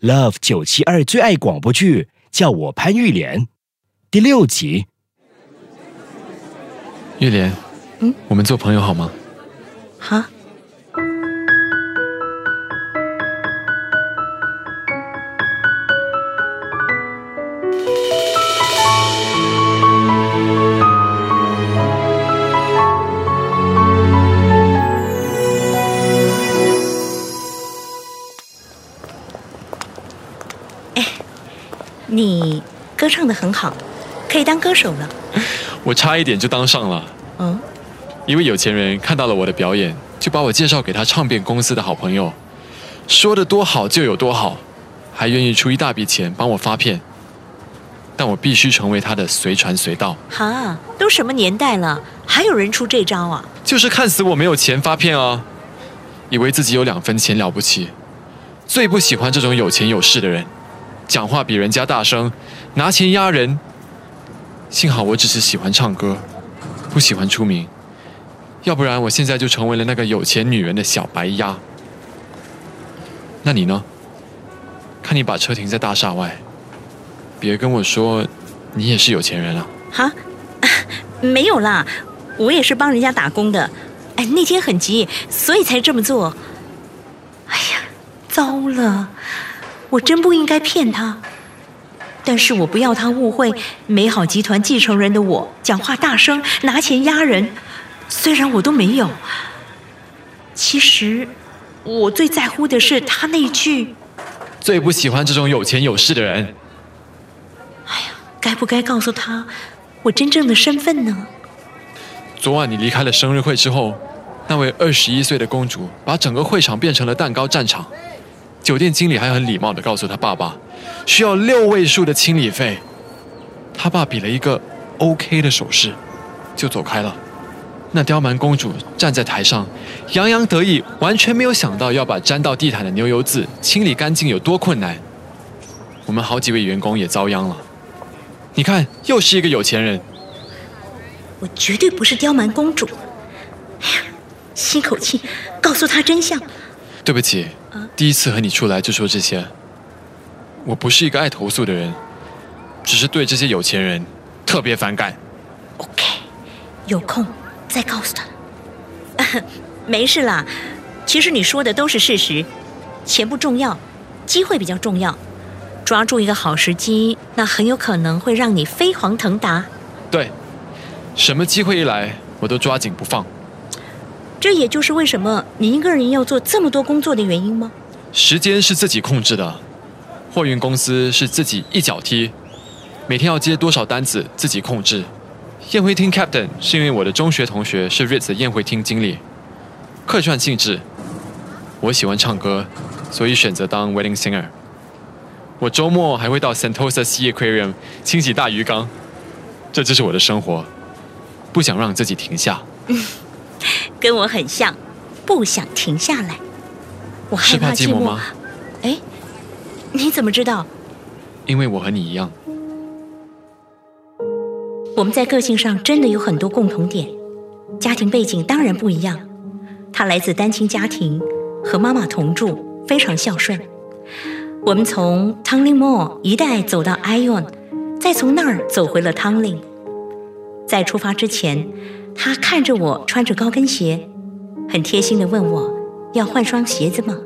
Love 九七二最爱广播剧，叫我潘玉莲，第六集。玉莲，嗯，我们做朋友好吗？哈，你歌唱的很好，可以当歌手了。我差一点就当上了。嗯，一位有钱人看到了我的表演，就把我介绍给他唱片公司的好朋友，说的多好就有多好，还愿意出一大笔钱帮我发片。但我必须成为他的随传随到，哈，都什么年代了，还有人出这招啊？就是看死我没有钱发片啊！以为自己有两分钱了不起，最不喜欢这种有钱有势的人，讲话比人家大声，拿钱压人。幸好我只是喜欢唱歌，不喜欢出名，要不然我现在就成为了那个有钱女人的小白鸭。那你呢？看你把车停在大厦外，别跟我说你也是有钱人啊！哈，没有啦，我也是帮人家打工的。哎，那天很急，所以才这么做。哎呀，糟了，我真不应该骗他。但是我不要他误会美好集团继承人的我，讲话大声，拿钱压人。虽然我都没有，其实我最在乎的是他那句最不喜欢这种有钱有势的人。哎呀该不该告诉他我真正的身份呢？昨晚你离开了生日会之后，那位二十一岁的公主把整个会场变成了蛋糕战场。酒店经理还很礼貌地告诉他爸爸，需要六位数的清理费。他爸比了一个 OK 的手势，就走开了。那刁蛮公主站在台上，洋洋得意，完全没有想到要把沾到地毯的牛油渍清理干净有多困难。我们好几位员工也遭殃了。你看，又是一个有钱人。我绝对不是刁蛮公主。哎呀，吸口气，告诉他真相。对不起，第一次和你出来就说这些。我不是一个爱投诉的人，只是对这些有钱人特别反感。OK，有空再告诉他。没事啦，其实你说的都是事实，钱不重要，机会比较重要。抓住一个好时机，那很有可能会让你飞黄腾达。对，什么机会一来，我都抓紧不放。这也就是为什么你一个人要做这么多工作的原因吗？时间是自己控制的，货运公司是自己一脚踢，每天要接多少单子自己控制。宴会厅 captain 是因为我的中学同学是 Ritz 的宴会厅经理，客串性质。我喜欢唱歌，所以选择当 wedding singer。我周末还会到 Sentosa Sea Aquarium 清洗大鱼缸，这就是我的生活。不想让自己停下，跟我很像，不想停下来。我害是怕寂寂寞吗？哎，你怎么知道？因为我和你一样。我们在个性上真的有很多共同点，家庭背景当然不一样。他来自单亲家庭，和妈妈同住，非常孝顺。我们从 Tanglin Mall 一带走到 Ion，再从那儿走回了 Tanglin。在出发之前，他看着我穿着高跟鞋，很贴心的问我要换双鞋子吗？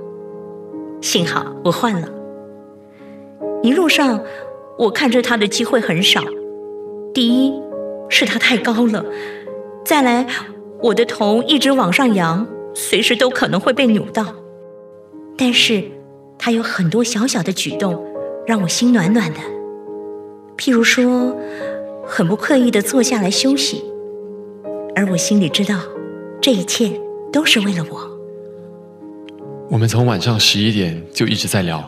幸好我换了。一路上，我看着他的机会很少。第一是他太高了，再来我的头一直往上扬，随时都可能会被扭到。但是他有很多小小的举动，让我心暖暖的。譬如说，很不刻意的坐下来休息，而我心里知道，这一切都是为了我。我们从晚上十一点就一直在聊。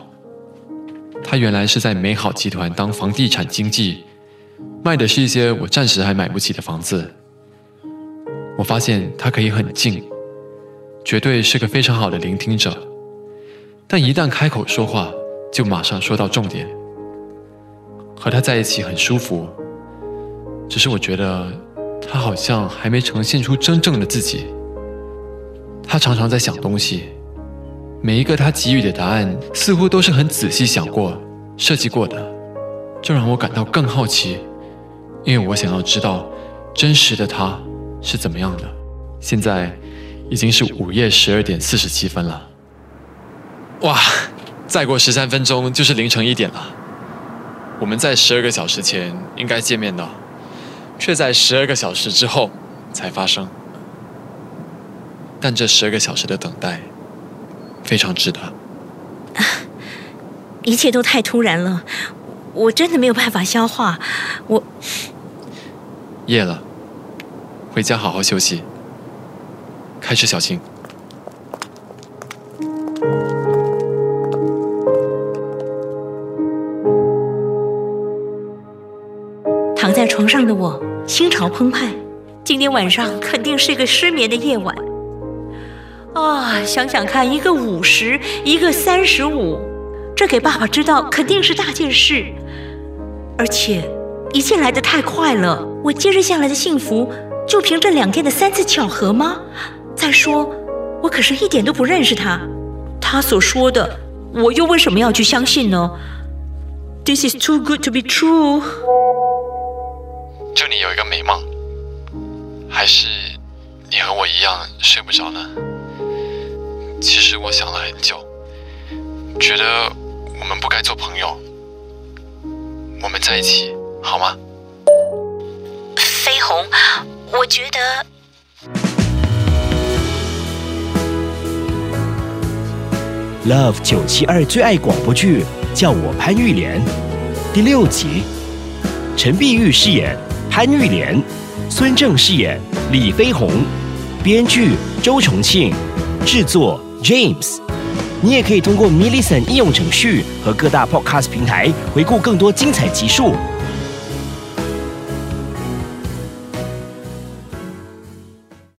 他原来是在美好集团当房地产经纪，卖的是一些我暂时还买不起的房子。我发现他可以很静，绝对是个非常好的聆听者，但一旦开口说话，就马上说到重点。和他在一起很舒服，只是我觉得他好像还没呈现出真正的自己。他常常在想东西，每一个他给予的答案似乎都是很仔细想过、设计过的，这让我感到更好奇，因为我想要知道真实的他是怎么样的。现在已经是午夜十二点四十七分了，哇，再过十三分钟就是凌晨一点了。我们在十二个小时前应该见面的，却在十二个小时之后才发生。但这十二个小时的等待非常值得。一切都太突然了，我真的没有办法消化。我夜了，回家好好休息。开车小心。躺在床上的我心潮澎湃，今天晚上肯定是个失眠的夜晚。啊，想想看，一个五十，一个三十五，这给爸爸知道肯定是大件事，而且一切来得太快了。我接着下来的幸福，就凭这两天的三次巧合吗？再说，我可是一点都不认识他，他所说的，我又为什么要去相信呢？This is too good to be true。祝你有一个美梦，还是你和我一样睡不着呢？其实我想了很久，觉得我们不该做朋友，我们在一起好吗？飞鸿，我觉得。Love 九七二最爱广播剧，叫我潘玉莲，第六集，陈碧玉饰演潘玉莲，孙正饰演李飞鸿，编剧周重庆，制作 James。你也可以通过 m i l l i c e n 应用程序和各大 Podcast 平台回顾更多精彩集数。